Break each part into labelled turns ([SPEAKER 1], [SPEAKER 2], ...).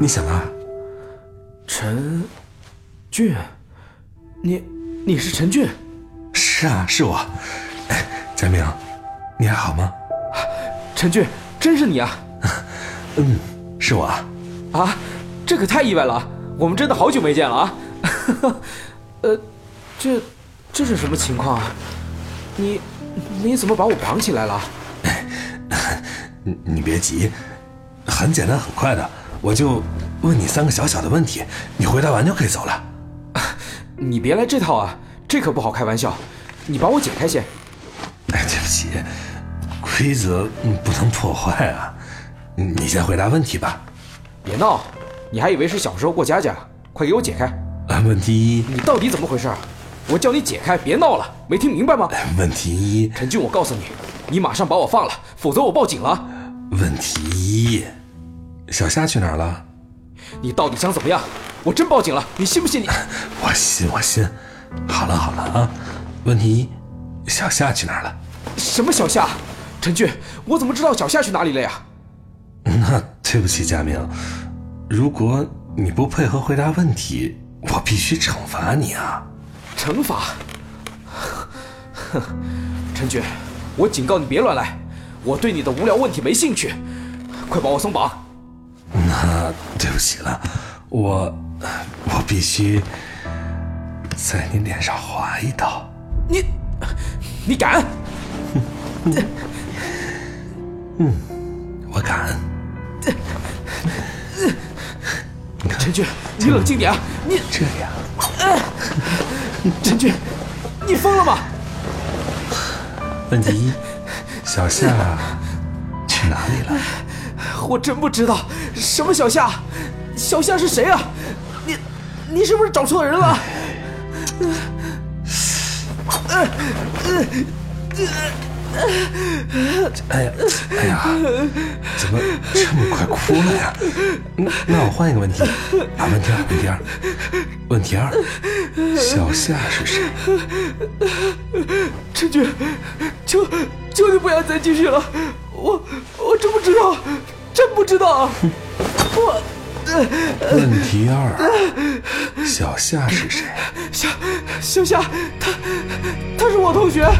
[SPEAKER 1] 你想啊？
[SPEAKER 2] 陈俊，你你是陈俊？
[SPEAKER 1] 是啊，是我。哎，佳明，你还好吗？
[SPEAKER 2] 陈俊，真是你啊！
[SPEAKER 1] 嗯，是我啊。
[SPEAKER 2] 啊，这可太意外了，我们真的好久没见了啊！呃，这这是什么情况啊？你你怎么把我绑起来了？
[SPEAKER 1] 你你别急，很简单很快的，我就问你三个小小的问题，你回答完就可以走了。
[SPEAKER 2] 你别来这套啊，这可不好开玩笑。你帮我解开先。
[SPEAKER 1] 哎，对不起，规则不能破坏啊。你先回答问题吧。
[SPEAKER 2] 别闹，你还以为是小时候过家家？快给我解开。
[SPEAKER 1] 问题一，
[SPEAKER 2] 你到底怎么回事？我叫你解开，别闹了，没听明白吗？
[SPEAKER 1] 问题一，
[SPEAKER 2] 陈俊，我告诉你，你马上把我放了，否则我报警了。
[SPEAKER 1] 问题一，小夏去哪儿了？
[SPEAKER 2] 你到底想怎么样？我真报警了，你信不信？你
[SPEAKER 1] 我信，我信。好了好了啊。问题一，小夏去哪儿了？
[SPEAKER 2] 什么小夏？陈俊，我怎么知道小夏去哪里了呀？
[SPEAKER 1] 那对不起，佳明，如果你不配合回答问题，我必须惩罚你啊！
[SPEAKER 2] 惩罚？哼，陈俊，我警告你别乱来，我对你的无聊问题没兴趣，快把我松绑。
[SPEAKER 1] 那对不起了，我我必须在你脸上划一刀。
[SPEAKER 2] 你你敢？
[SPEAKER 1] 嗯，我敢。
[SPEAKER 2] 陈俊，你冷静点啊！你
[SPEAKER 1] 这样。
[SPEAKER 2] 陈俊，你疯了吗？
[SPEAKER 1] 问题一，小夏去哪里了？
[SPEAKER 2] 我真不知道，什么小夏？小夏是谁啊？你，你是不是找错人了？
[SPEAKER 1] 哎呀，哎呀，怎么这么快哭了呀？那我换一个问题，啊，问题二，问题二，问题二，小夏是谁？
[SPEAKER 2] 陈俊，求求你不要再继续了，我知道，真不知道。我。
[SPEAKER 1] 问题二，小夏是谁？
[SPEAKER 2] 小小夏，他他是我同学。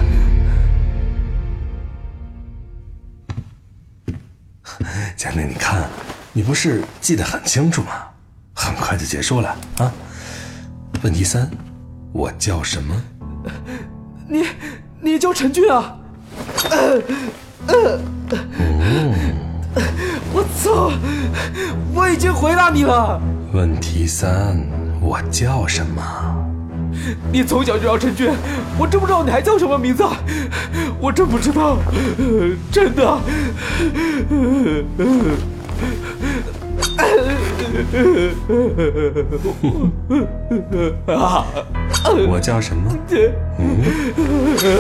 [SPEAKER 1] 佳明，你看，你不是记得很清楚吗？很快就结束了啊。问题三，我叫什么？
[SPEAKER 2] 你你叫陈俊啊？我操！我已经回答你了。
[SPEAKER 1] 问题三，我叫什么？
[SPEAKER 2] 你从小就叫陈俊，我真不知道你还叫什么名字，我真不知道，真的。
[SPEAKER 1] 我叫什么？嗯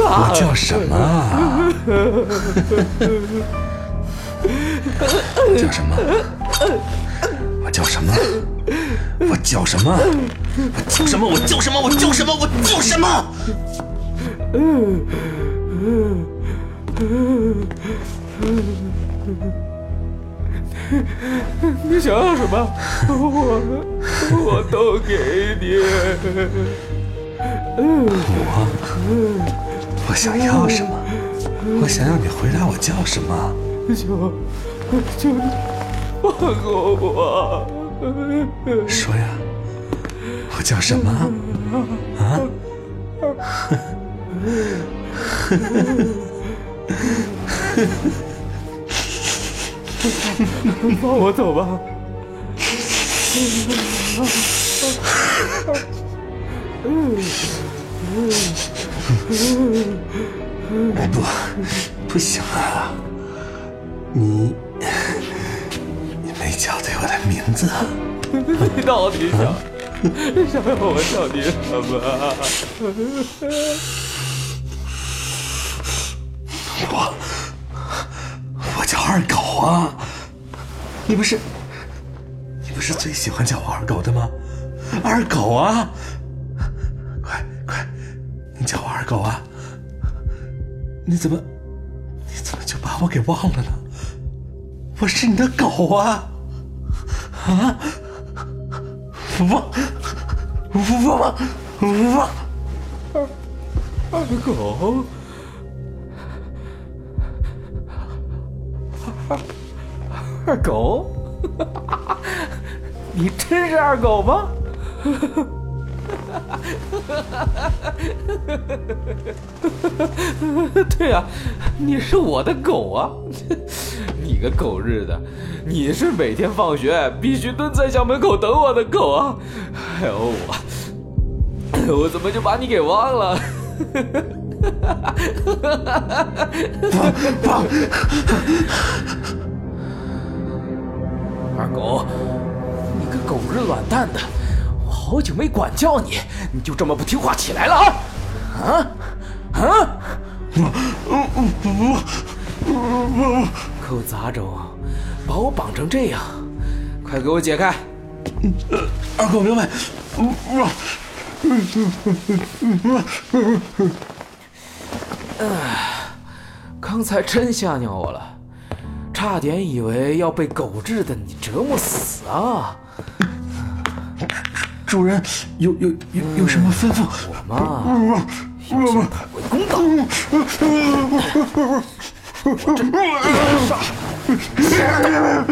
[SPEAKER 1] 我叫什么？叫什么？我叫什么？我叫什么？我叫什么？我叫什么？我叫什么？我叫什么？
[SPEAKER 2] 你想要什么？我我都给你。
[SPEAKER 1] 我我想要什么？我想要你回答我叫什么？
[SPEAKER 2] 求求你放过我！
[SPEAKER 1] 说呀，我叫什么？啊？
[SPEAKER 2] 放 我走吧！
[SPEAKER 1] 不，不行啊！你，你没叫对我的名字。
[SPEAKER 2] 你到底想想要我叫你什么？
[SPEAKER 1] 我，我叫二狗啊！你不是，你不是最喜欢叫我二狗的吗？二狗啊！狗啊！你怎么，你怎么就把我给忘了呢？我是你的狗啊！啊！我我我
[SPEAKER 2] 二二狗，二二狗，你真是二狗吗？呵呵呵 对呀、你是我的狗啊！你个狗日的，你是每天放学必须蹲在校门口等我的狗啊！哎呦我，我怎么就把你给忘了？二狗，你个狗日卵蛋的！好久没管教你，你就这么不听话起来了啊？啊啊！狗杂种，把我绑成这样，快给我解开！
[SPEAKER 1] 二狗明白。
[SPEAKER 2] 刚才真吓尿我了，差点以为要被狗日的你折磨死啊！
[SPEAKER 1] 主人有有有有什么吩咐？
[SPEAKER 2] 我嘛，要向他为公道。爽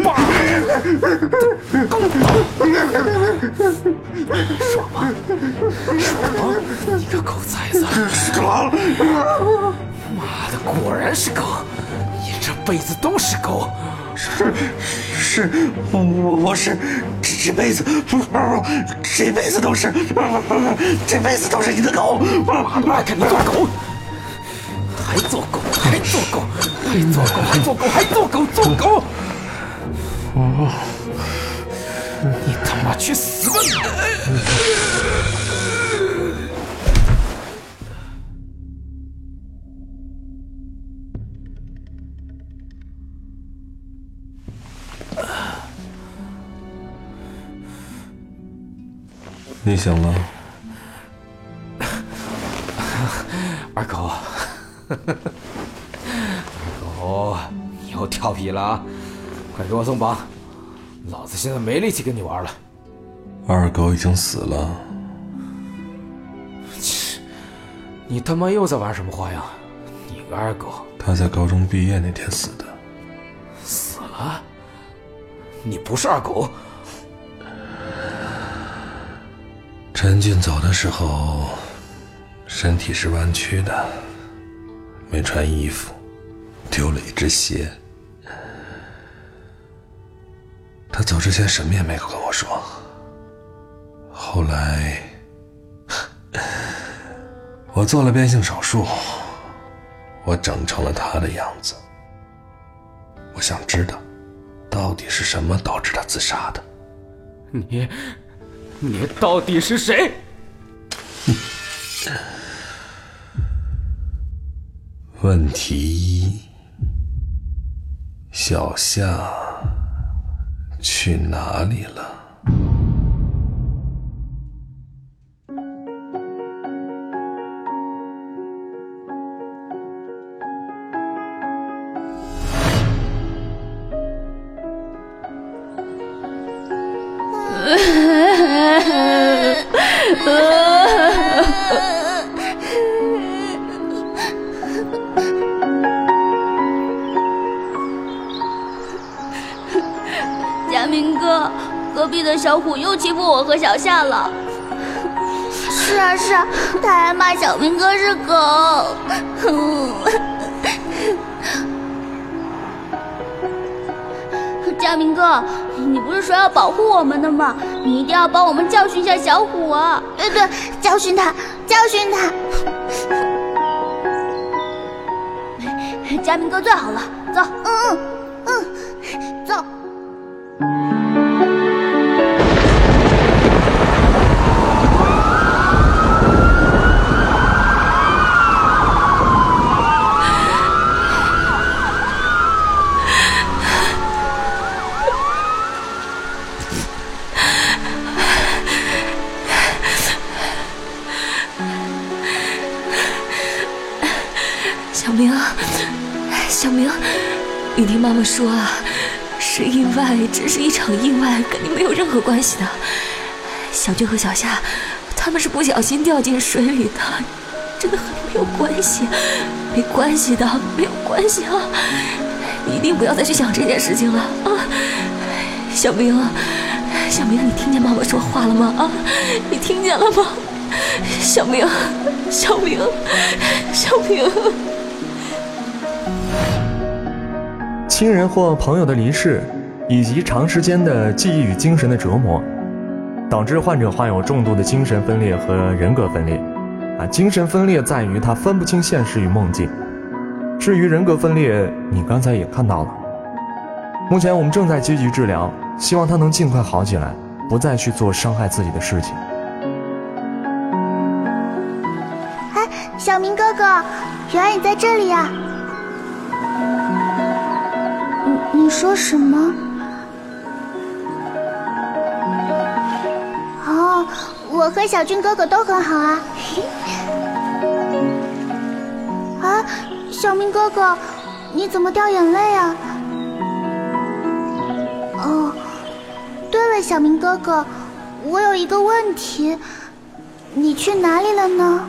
[SPEAKER 2] 吗？爽吗？你个狗崽子！妈的，果然是狗！你这辈子都是狗！
[SPEAKER 1] 是是，我我我是这辈子，这辈子都是，这辈子都是你的狗。
[SPEAKER 2] 妈的，爱看你做狗，还做狗，还做狗，还做狗，还做狗，还做狗，做狗！你他妈去死吧你！
[SPEAKER 1] 醒了？
[SPEAKER 2] 二狗，二狗，你又调皮了啊！快给我松绑，老子现在没力气跟你玩了。
[SPEAKER 1] 二狗已经死了。
[SPEAKER 2] 切你他妈又在玩什么花样？你个二狗，
[SPEAKER 1] 他在高中毕业那天死的。
[SPEAKER 2] 死了？你不是二狗？
[SPEAKER 1] 陈俊走的时候，身体是弯曲的，没穿衣服，丢了一只鞋。他走之前什么也没跟我说。后来，我做了变性手术，我整成了他的样子。我想知道，到底是什么导致他自杀的。
[SPEAKER 2] 你，你到底是谁？
[SPEAKER 1] 问题一：小夏去哪里了？
[SPEAKER 3] 小虎又欺负我和小夏了。是啊是啊，他还骂小明哥是狗。佳明哥，你不是说要保护我们的吗？你一定要帮我们教训一下小虎啊！对对，教训他，教训他。佳明哥最好了，走，
[SPEAKER 4] 小明，小明，你听妈妈说啊，是意外，只是一场意外，跟你没有任何关系的。小俊和小夏，他们是不小心掉进水里的，真的和你没有关系，没关系的，没有关系啊！你一定不要再去想这件事情了啊！小明，小明，你听见妈妈说话了吗？啊，你听见了吗？小明，小明，小明。
[SPEAKER 5] 亲人或朋友的离世，以及长时间的记忆与精神的折磨，导致患者患有重度的精神分裂和人格分裂。啊，精神分裂在于他分不清现实与梦境。至于人格分裂，你刚才也看到了。目前我们正在积极治疗，希望他能尽快好起来，不再去做伤害自己的事情。
[SPEAKER 3] 哎，小明哥哥，原来你在这里呀！你说什么？哦，我和小俊哥哥都很好啊。啊，小明哥哥，你怎么掉眼泪啊？哦，对了，小明哥哥，我有一个问题，你去哪里了呢？